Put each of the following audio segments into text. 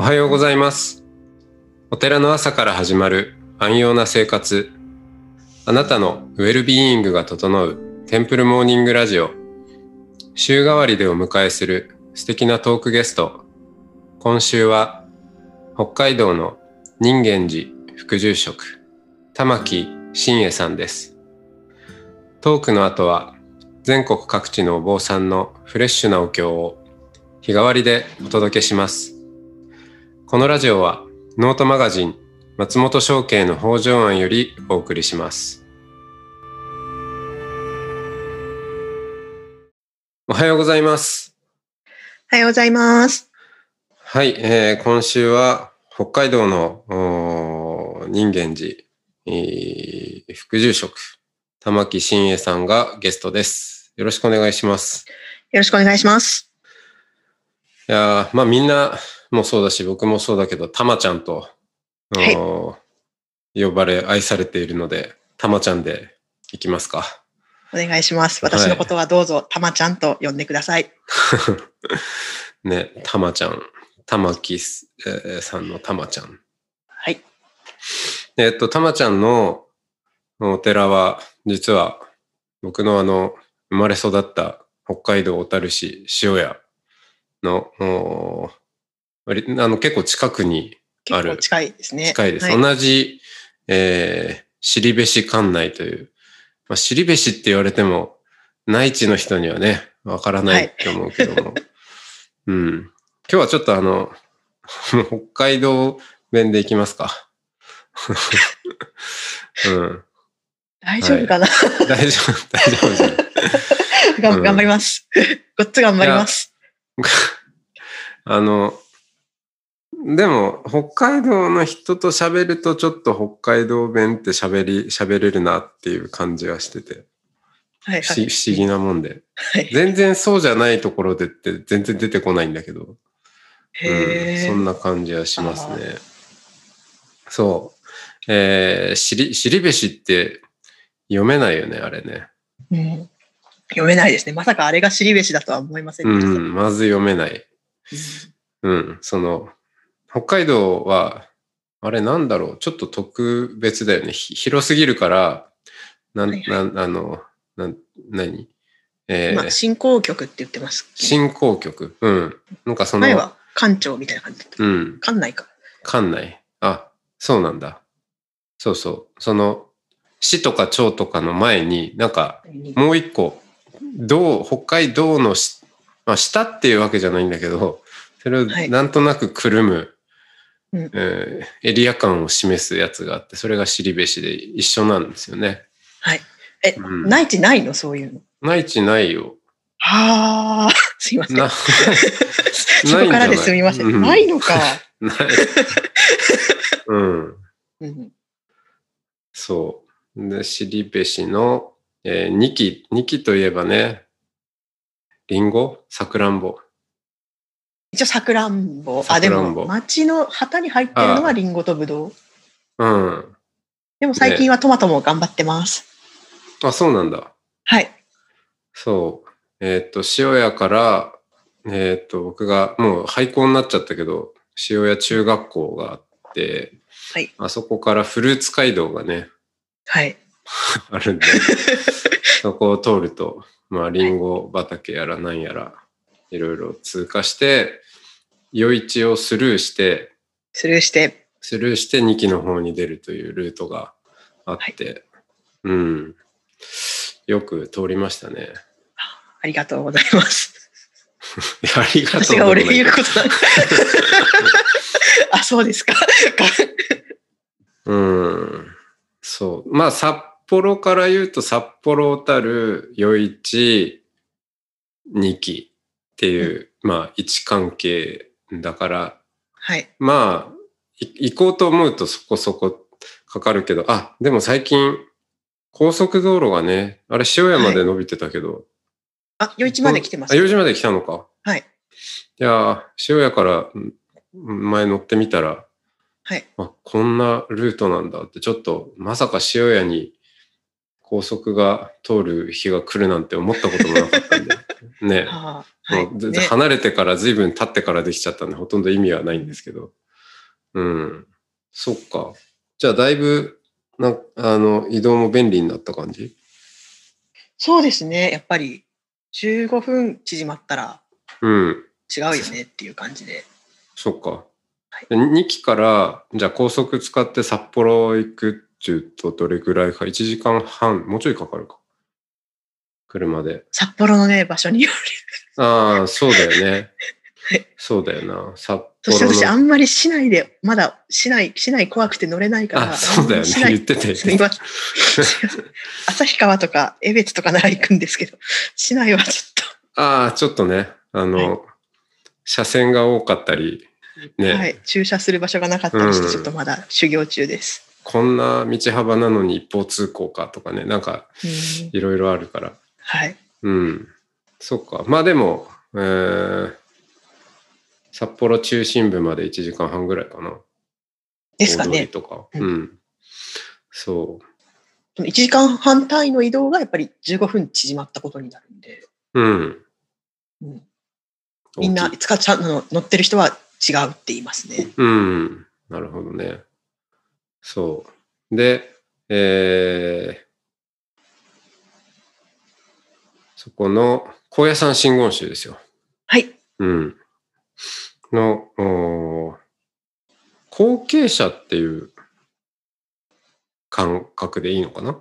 おはようございます。お寺の朝から始まる安養な生活。あなたのウェルビーイングが整うテンプルモーニングラジオ。週替わりでお迎えする素敵なトークゲスト。今週は北海道の人間寺副住職、玉木真恵さんです。トークの後は全国各地のお坊さんのフレッシュなお経を日替わりでお届けします。このラジオはノートマガジン松本商家の北条案よりお送りします。おはようございます。おはようございます。はい、えー今週は北海道の人間寺、えー副住職玉木真恵さんがゲストです。よろしくお願いします。よろしくお願いします。いやーまあみんなもそうだし僕もそうだけどたまちゃんと、はい呼ばれ愛されているのでたまちゃんでいきますか。お願いします。私のことはどうぞ、たまちゃんと呼んでください。ね、たまちゃん、玉木す、えーさんのたまちゃん。はい。えっと、たまちゃんのお寺は、実は僕のあの、生まれ育った北海道小樽市塩屋の、割あの結構近くにある結構近いですね。近いです。はい、同じ、えー、尻べし館内という、まあ、尻べしって言われても、内地の人にはね、わからないと思うけども。うん。今日はちょっとあの、北海道弁でいきますか。うん。大丈夫かな、大丈夫、大丈夫じゃない。頑張ります。ごっつ頑張ります。あの、でも、北海道の人と喋るとちょっと北海道弁って喋り、喋れるなっていう感じはしてて、はい、不思はい。不思議なもんで。はい、全然そうじゃないところでって全然出てこないんだけど、うん、そんな感じはしますね。そう。えー、しり、しりべしって読めないよね、あれね。うん。読めないですね。まさかあれが尻べしだとは思いませんうでした。ん、まず読めない。うん、その、北海道は、あれなんだろう、ちょっと特別だよね。ひ広すぎるから、なん、なん、あの、なん、何？えーまあ、進行曲って言ってます。進行曲。うん。なんかその、前は館長みたいな感じだった。うん、館内か。館内。あ、そうなんだ。そうそう。その、市とか町とかの前に、なんか、もう一個、道、北海道のし、まあ、下っていうわけじゃないんだけど、それをはいなんとなくくるむ、うんえーエリア感を示すやつがあって、それが尻べしで一緒なんですよね。はい。え、うん内地ないの？そういうの。内地ないよ。はあ、すいません。な、そこからですみません。うんないのか。ない。うん。うん、そう。で、尻べしの、えー、2期、2期といえばね、リンゴ？さくらんぼ。一応さくらんぼ。あ、でも、町の旗に入ってるのはリンゴとブドウ。うん。でも最近はトマトも頑張ってます。あ、そうなんだ。はい。そう。えーっと、塩屋から、えーっと、僕がもう廃校になっちゃったけど、塩屋中学校があって、はい。あそこからフルーツ街道がね、はい。あるんで、そこを通ると、まあ、リンゴ畑やらなんやら、いろいろ通過して、夜市をスルーして、スルーして、スルーして2期の方に出るというルートがあって、うん。よく通りましたね。ありがとうございます。ありがとう私が俺言ううことない。あ、そうですか。うん。そう。まあ、札幌から言うと、札幌小樽、余市、2期っていう、まあ、位置関係だから、はい。まあ、い行こうと思うとそこそこかかるけど、あ、でも最近、高速道路がね、あれ塩屋まで伸びてたけど、あ、余市まで来てます。あ、4時まで来たのか。はい。いやー、塩屋からん前乗ってみたら、はい。あ、こんなルートなんだって、ちょっと、まさか塩屋に高速が通る日が来るなんて思ったこともなかったんで。ね。はいね然離れてから随分経ってからできちゃったんで、ほとんど意味はないんですけど。うん。そっか。じゃあ、だいぶ、なあの、移動も便利になった感じ？そうですね。やっぱり15分縮まったらうん。違うよねっていう感じで。そっか。はいで2期から、じゃあ高速使って札幌行くっていうとどれぐらいか ?1 時間半、もうちょいかかるか。車で。札幌のね、場所による。ああ、そうだよねはい。そうだよな。札そして私、あ。んまり市内で、まだ市内、市内怖くて乗れないから。あ、そうだよね。言ってて。旭川とか江別とかなら行くんですけど、市内はちょっああ、ちょっとね、あの、車線が多かったり、と、ね、はい、駐車する場所がなかったりして、うんちょっとまだ修行中です。こんな道幅なのに一方通行かとかね、なんかうんいろいろあるから。はい。うん。そっか。まあでも、えー、札幌中心部まで1時間半ぐらいかな。ですかね。とか。ううんん。そその1時間半単位の移動がやっぱり15分縮まったことになるんで、う。うん。うんみんない使っちゃうの乗ってる人は違うって言いますね。うん。なるほどね。そう。で、えー、そこの高野山真言宗ですよ。はい。うん。の、おー後継者っていう感覚でいいのかな？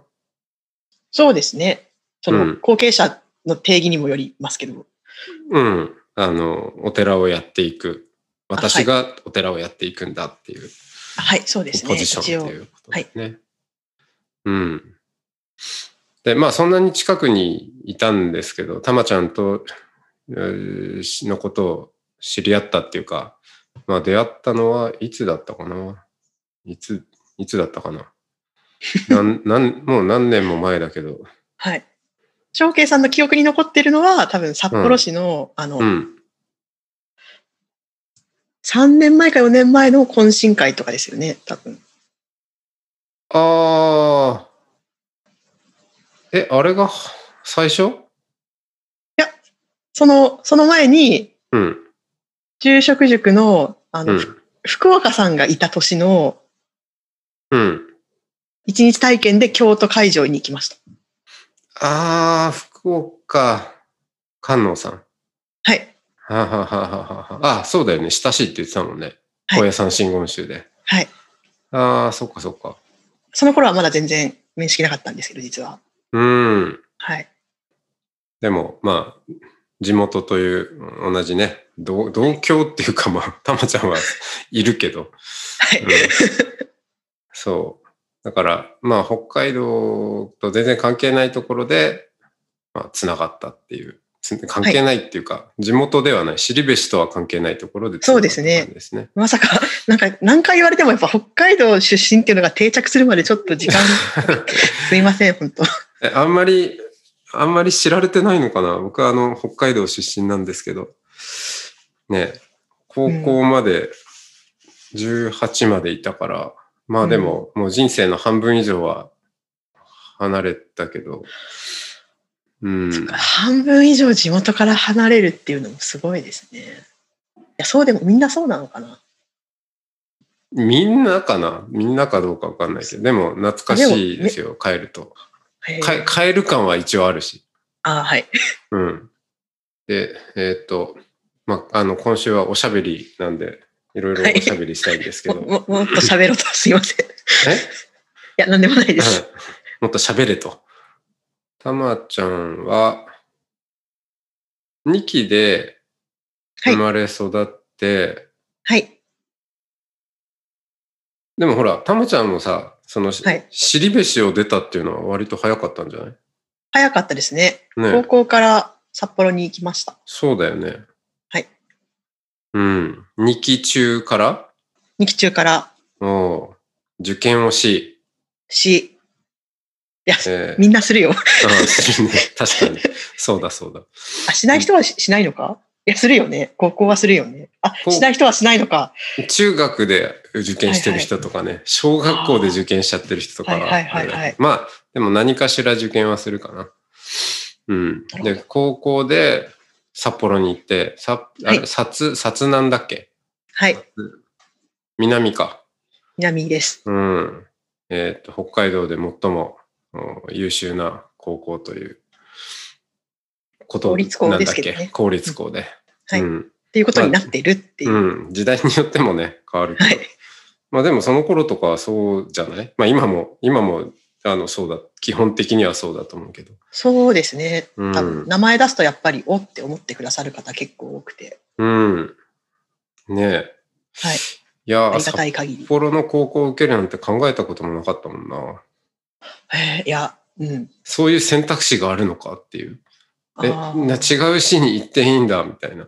そうですね。そうのん後継者の定義にもよりますけど、うん。あの、お寺をやっていく。あ私がお寺をやっていくんだっていうはい、そうですね。ポジション一応っていうことですね。うん。で、まあそんなに近くにいたんですけど、たまちゃんと、えーのことを知り合ったっていうか、まあ出会ったのはいつだったかな？いつ、いつだったかな？なんなんもう何年も前だけど、はい。翔慶さんの記憶に残ってるのは、多分札幌市の、あの、うん。3年前か4年前の懇親会とかですよね、多分。ああ。え、あれが最初？その、その前に、うん。住職塾の、あの、うん。福岡さんがいた年のうん。一日体験で京都会場に行きました。ああ、福岡、観音さん。はい。はあはあはあはあはあ。あ、そうだよね。親しいって言ってたもんね。はい高野山真言宗で。はい。ああ、そっかそっか。その頃はまだ全然面識なかったんですけど、実は。うん。はい。でも、まあ、地元という同じね、同同郷っていうかまあ、たまちゃんはいるけど。はい。うんそう。だから、まあ、北海道と全然関係ないところで、まあ、つながったっていう。つ関係ないっていうか、地元ではない、尻べしとは関係ないところでそうですね。まさか、なんか何回言われてもやっぱ北海道出身っていうのが定着するまでちょっと時間、すいません、本当。えあんまり、あんまり知られてないのかな？僕はあの、北海道出身なんですけど、ね、高校まで18までいたから、まあでも、もう人生の半分以上は離れたけど、うん。半分以上地元から離れるっていうのもすごいですね。いや、そうでもみんなそうなのかな？みんなかな？みんなかどうかわかんないけど、でも懐かしいですよ、帰ると。帰る感は一応あるし。あはい。うん。で、えーっと、まあ、あの、今週はおしゃべりなんで、いろいろおしゃべりしたいんですけもど。ももっと喋ろうと、すいません。いえや、なんでもないです。うんもっと喋れと。たまちゃんは、2期ではい生まれ育って、はい。でもほら、たまちゃんもさ、その、はい尻べしを出たっていうのは割と早かったんじゃない？早かったですね。高ね。校から札幌に行きました。そうだよね。はい。うん。2期中から？2期中からおう受験をし、し、いや、えーみんなするよ。ああするね。確かに。そうだそうだ。あ、しない人はししないのか？いや、するよね。高校はするよね。あ、しない人はしないのか。中学で受験してる人とかね、小学校で受験しちゃってる人とかははいはいはいまあ、でも何かしら受験はするかな。うん。で、高校で、札幌に行って、さ、あれ、はい薩、薩南だっけ？はい。南か。南です。うん。えっ、と、北海道で最もお優秀な高校ということ公立校なんだっですけどねけ？公立校で。はい。っうん。ていうことになってるっていう。うん。時代によってもね、変わるけど。はい。まあでもその頃とかはそうじゃない？まあ今も、今も、あの、そうだ、基本的にはそうだと思うけど。そうですね。うん多分、名前出すとやっぱり、おって思ってくださる方結構多くて。うん。ねえ。はい。いやー、ありが札たい限り。幌の高校を受けるなんて考えたこともなかったもんな。へえいや、うん。そういう選択肢があるのかっていう。え、あなー違う市に行っていいんだ、みたいな。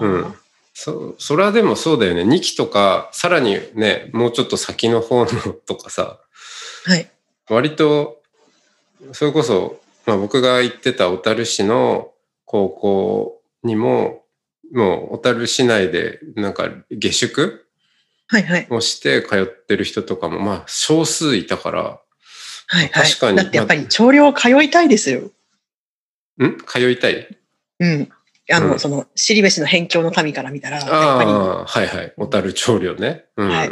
うんそ、それはでもそうだよね。2期とか、さらにね、もうちょっと先の方のとかさ、はい。割と、それこそ、まあ僕が行ってた小樽市の高校にも、もう小樽市内でなんか下宿はいはい。をして通ってる人とかもまあ少数いたから、はいはい。確かにだってやっぱり調量通いたいですよ。ん？通いたい？うん。あの、うんその、尻べしの辺境の民から見たら、やっぱり、ああ、はいはい。小樽長領ね。うん。はい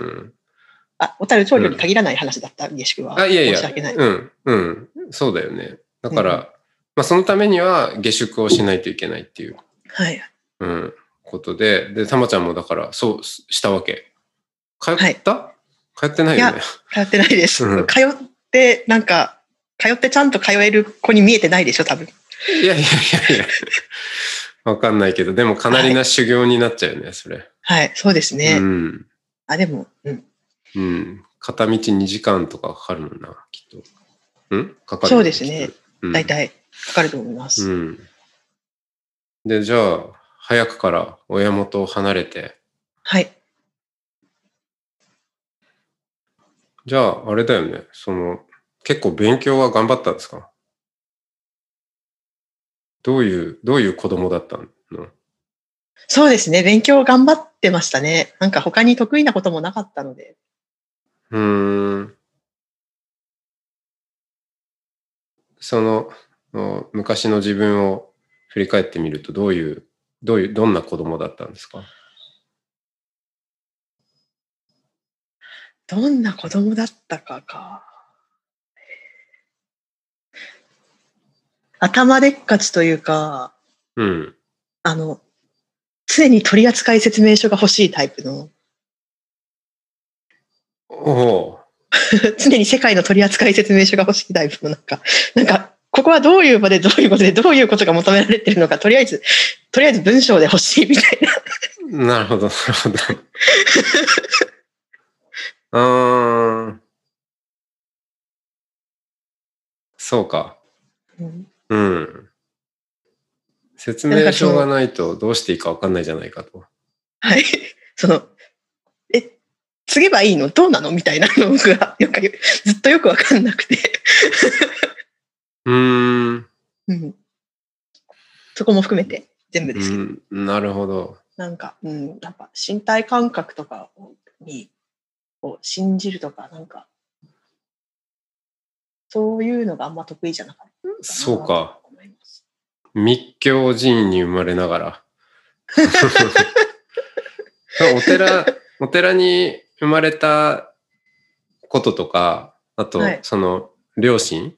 あ、小樽調量に限らない話だった、下宿は。あ、いやいや申し訳ない。、うん、うん。そうだよね。だから、まあそのためには下宿をしないといけないっていう、はい。うん、ことで、で、たまちゃんもだから、そうしたわけ。通った、はい通ってないよね。通ってないです。うん通って、なんか、通ってちゃんと通える子に見えてないでしょ、多分。いやいやいやいや。わかんないけど、でもかなりな修行になっちゃうよね、それ。はい、そうですね。うん。あ、でも、うん。うん。片道2時間とかかかるもんな、きっと。ん？かかるそうですね。うん大体、かかると思います。うん。で、じゃあ、早くから親元を離れて、はい。じゃあ、あれだよね。その、結構勉強は頑張ったんですか？どういう、どういう子供だったの？そうですね。勉強頑張ってましたね。なんか他に得意なこともなかったので。うーん。その、お昔の自分を振り返ってみると、どういう、どういう、どんな子供だったんですか？どんな子供だったかか。頭でっかちというか、うん。あの、常に取扱説明書が欲しいタイプの、おお 常に世界の取扱説明書が欲しいタイプの、なんか、なんか、ここはどういう場でどういうことでどういうことが求められてるのか、とりあえず、とりあえず文章で欲しいみたいな。なるほど、なるほど。あーそうか。うんうん。説明書がないとどうしていいか分かんないじゃないかと。はい。その、え、継げばいいの？どうなの？みたいなのが、なんかずっとよくわかんなくて。うーん。うん。そこも含めて全部ですけど、うん、なるほど。なんか、うん、やっぱ身体感覚とかに、を信じるとか、なんか、そういうのがあんま得意じゃなかったな。とそうか。密教寺院に生まれながら。お寺、お寺に生まれたこととか、あとはい、その、両親、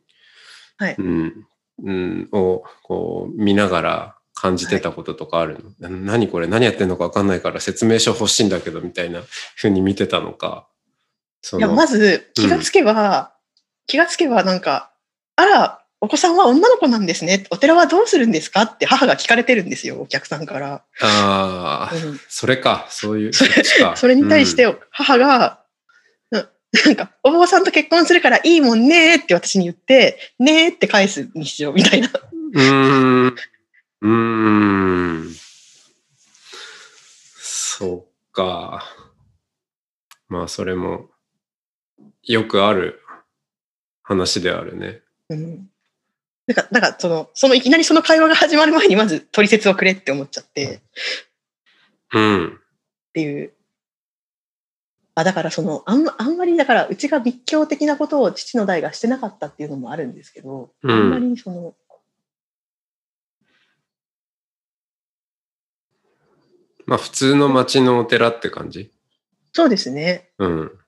はい。うん、うん、を、こう、見ながら感じてたこととかあるの、な何これ？何やってんのか分かんないから説明書欲しいんだけど、みたいなふうに見てたのか。そいや、まず気がつけば、気がつけばなんか、あら、お子さんは女の子なんですね。お寺はどうするんですか？って母が聞かれてるんですよ、お客さんから。ああ、うんそれか、そういう、そそれに対して母が、ななんか、お坊さんと結婚するからいいもんねって私に言って、ねーって返す日常みたいな。うん、うーん。うーん。そっか。まあ、それも、よくある話であるね。うん。だから、だからその、そのいきなりその会話が始まる前にまず取説をくれって思っちゃって、っうん。ていう。あ、だからその、あんまあんまりだから、うちが密教的なことを父の代がしてなかったっていうのもあるんですけど、うんあんまりその、まあ普通の町のお寺って感じ？そうですね。うん。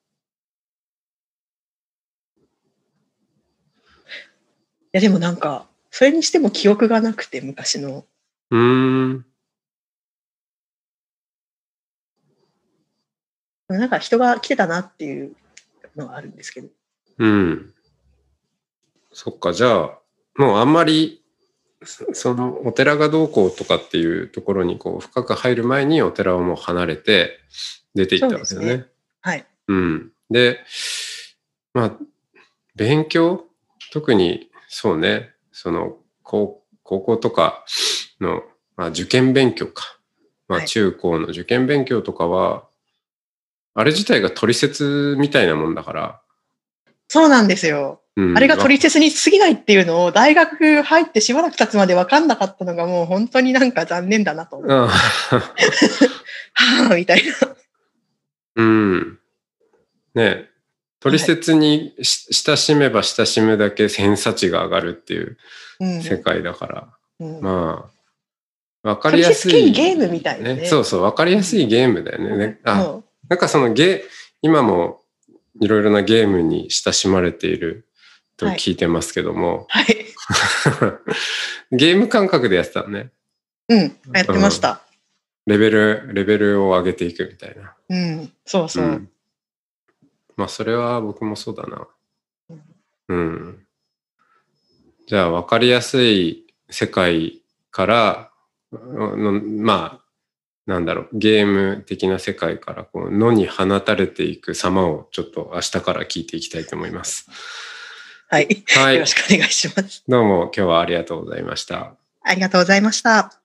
や、でもなんか、それにしても記憶がなくて、昔の。うーん。なんか人が来てたなっていうのがあるんですけど。うん。そっか、じゃあ、もうあんまり、そそのお寺がどうこうとかっていうところにこう深く入る前にお寺をもう離れて出ていったわけですよね。そうですはい。うん。で、まあ、勉強？特にそうね、その高高校とかの、まあ、受験勉強か。まあ、はい中高の受験勉強とかは、あれ自体が取説みたいなもんだから。そうなんですよ。うん、あれが取説に過ぎないっていうのを大学入ってしばらく経つまで分かんなかったのがもう本当になんか残念だなと思う。あ はぁ、みたいな。うん。ねえ取説にし親しめば親しむだけ偏差値が上がるっていううん世界だから、うんまあ、わかりやすい。取説系ゲームみたいなねそうそう、わかりやすいゲームだよね。ねあ、そうなんかそのゲ今もいろいろなゲームに親しまれていると聞いてますけども、はい。ゲーム感覚でやってたのね。うん。やってました。レベル、レベルを上げていくみたいな。うん。そうそう。んまあ、それは僕もそうだな。うん。じゃあ、わかりやすい世界から、のまあ、なんだろう、ゲーム的な世界から、こう、野に放たれていく様を、ちょっと明日から聞いていきたいと思います。はい。はいよろ。しくお願いします。どうも、今日はありがとうございました。ありがとうございました。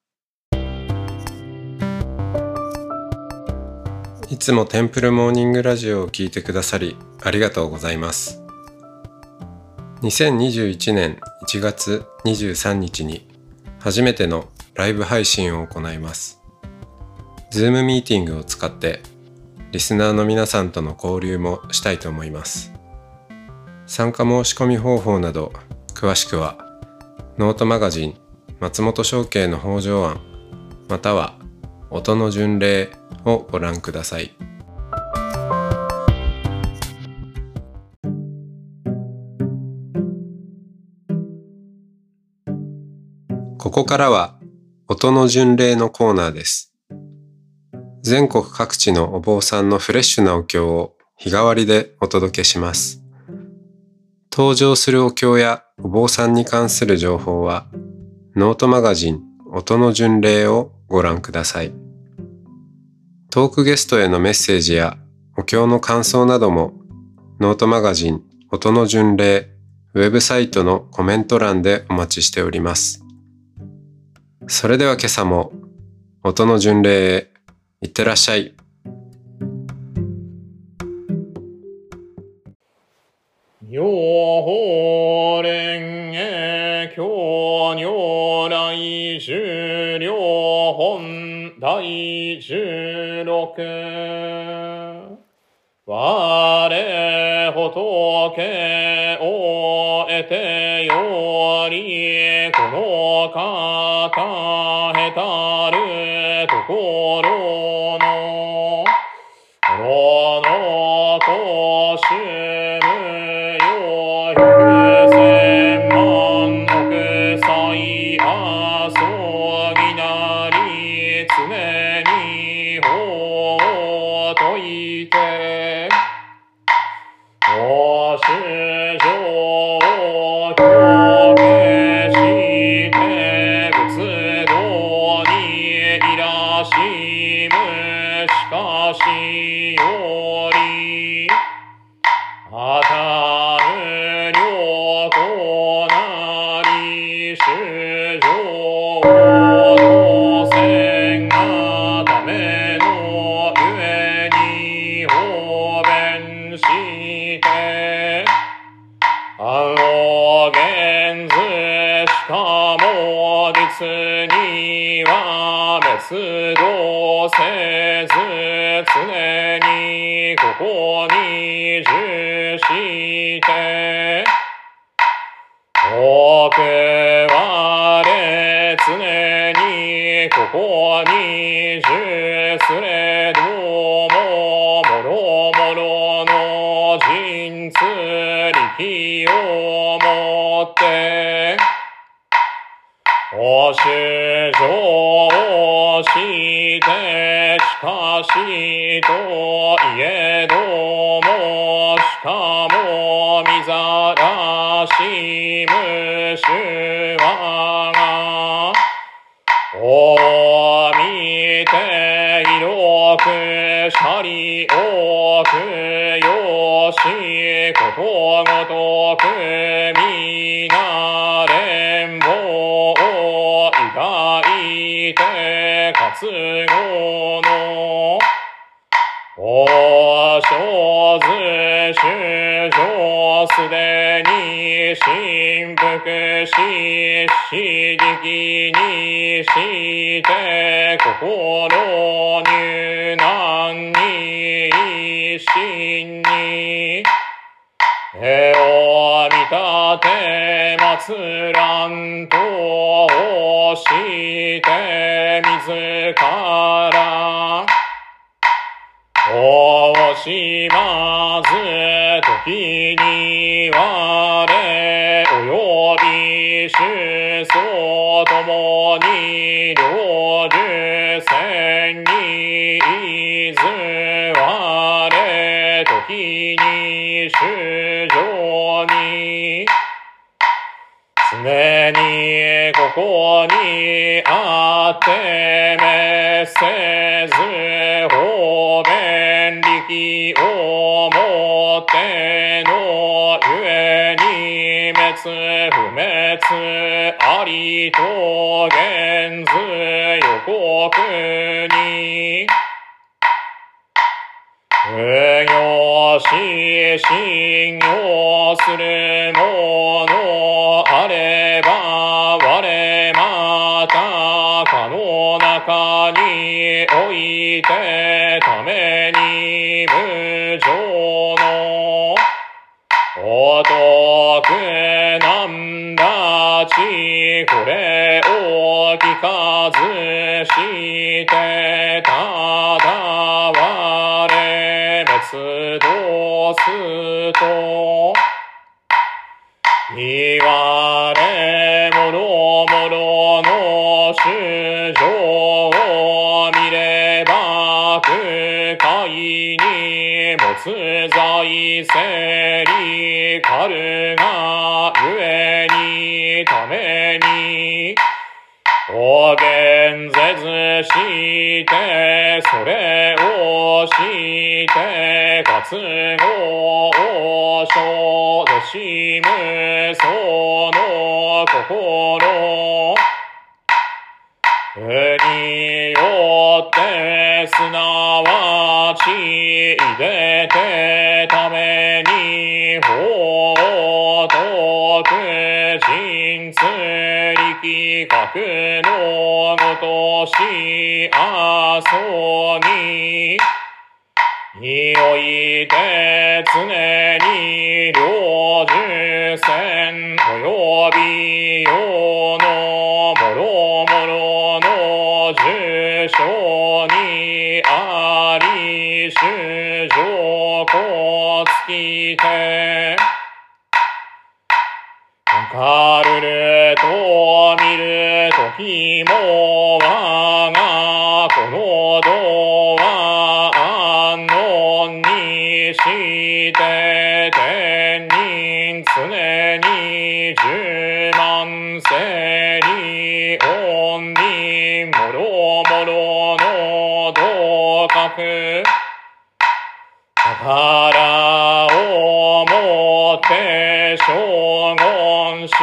いつもテンプルモーニングラジオを聞いてくださりありがとうございます。2021年1月23日に初めてのライブ配信を行います。Zoom ミーティングを使ってリスナーの皆さんとの交流もしたいと思います。参加申し込み方法など詳しくはノートマガジン松本商家の北条案または音の巡礼をご覧ください。ここからは音の巡礼のコーナーです。全国各地のお坊さんのフレッシュなお経を日替わりでお届けします。登場するお経やお坊さんに関する情報はノートマガジン音の巡礼をご覧ください。トークゲストへのメッセージやお経の感想などもノートマガジン音の巡礼ウェブサイトのコメント欄でお待ちしております。それでは今朝も音の巡礼へいってらっしゃい。妙法蓮華経如来十両本第十六。我仏を得てよりこの方へたるところ。も実には別動せず常にここに重して奥我常にここに十すれども、もろもろの人通力をもって、お主上して、しかしといえども、しかもみざらし虫はが、お見て広くしゃり多くよしことごとくみなて活後のお小図主上すでに振幅し、刺激にして心入難に一心に絵を見立て祭らんとして自らおしまず時に我および主相ともに領受戦にいず。てめせず方便力をもってのゆえに滅不滅ありと現ず予告に。無業し信用するもいてために無常のお得なんだちこれを聞かずしてただ我滅動すとして、それをして、活語を生でしむ、その心。によって、すなわち、入れてために、法徳、人通力学のごとし、あそに、において常に領受戦およびよのもろもろの重症にあり主上こつきてるときも我がこの道は安穏にして天人常に十万世に恩にもろもろの道覚宝をもって将軍し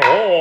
宝樹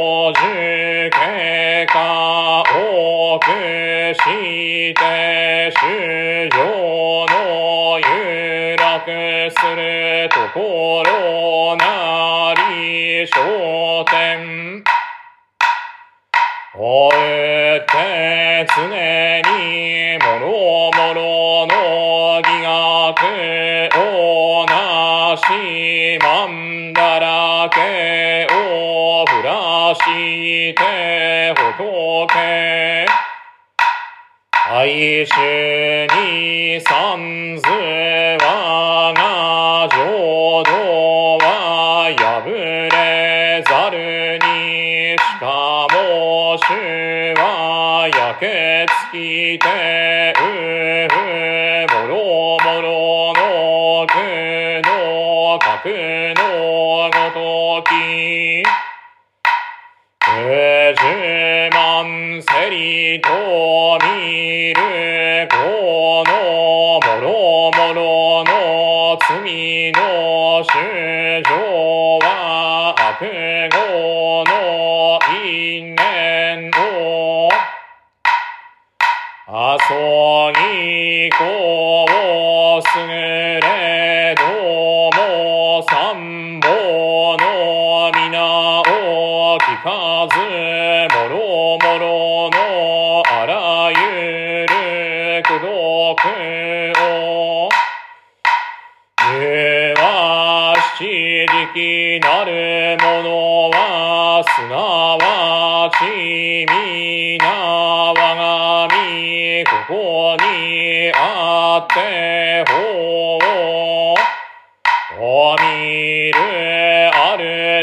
十万セリと見るこのもろもろの罪の主情は悪語の因縁を。あそぎこをすぐ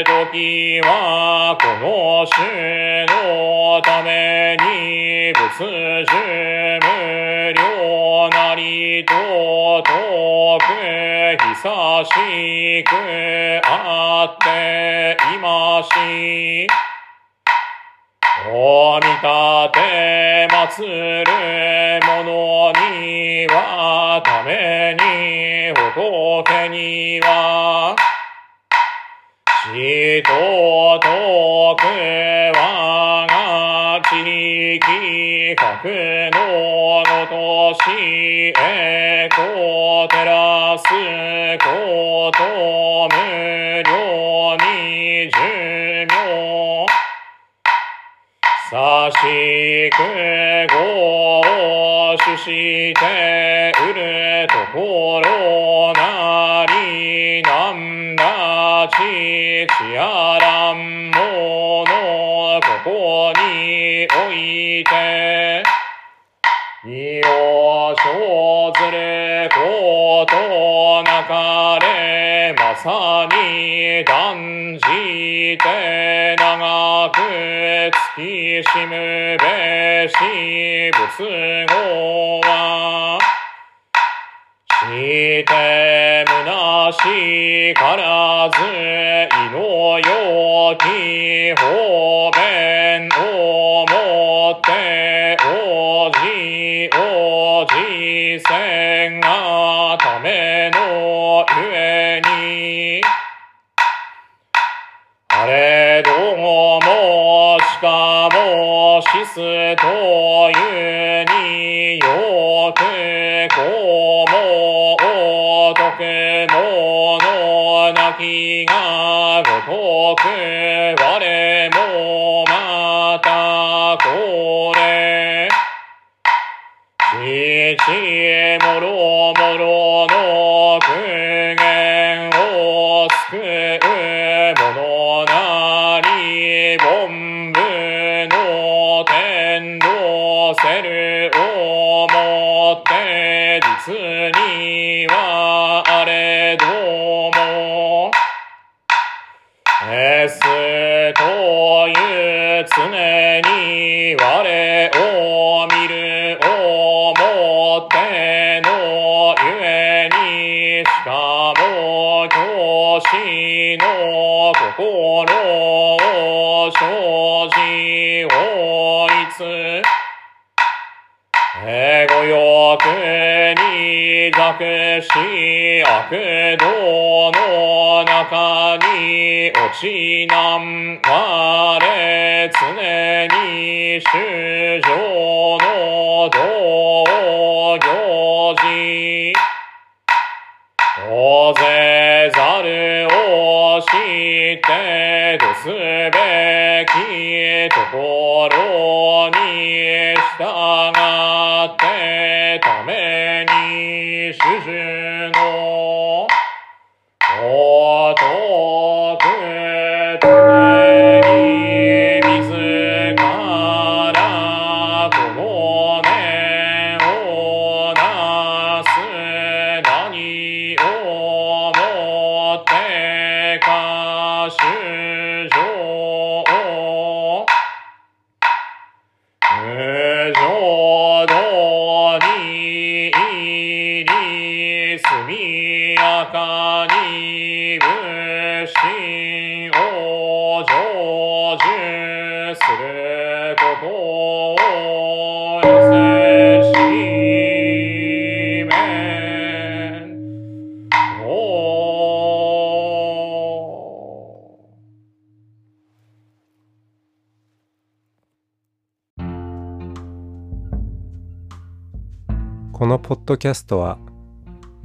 時はこの種のために仏種無料なりと遠く久しくあっていまし。お見立て祭る者にはために仏には。死と徳我が地域格のごとしへこ照らすこと無料に寿命さしくごを主して売るところなりなんだ？ちちやらんものここにおいて身を生ずることなかれまさに断じて長く月しむべし仏語はしてむしからずいのよき方便をもっておじおじせんがためのゆえに。あれどもしかもしすというによくこうもおとけものなきがごとく。悪道の中に落ちなん我常に衆生の道行事。大勢ざるを知ってどすべきところに従ってために主従り速やかに仏心を成就することを寄せしめん。おこのポッドキャストは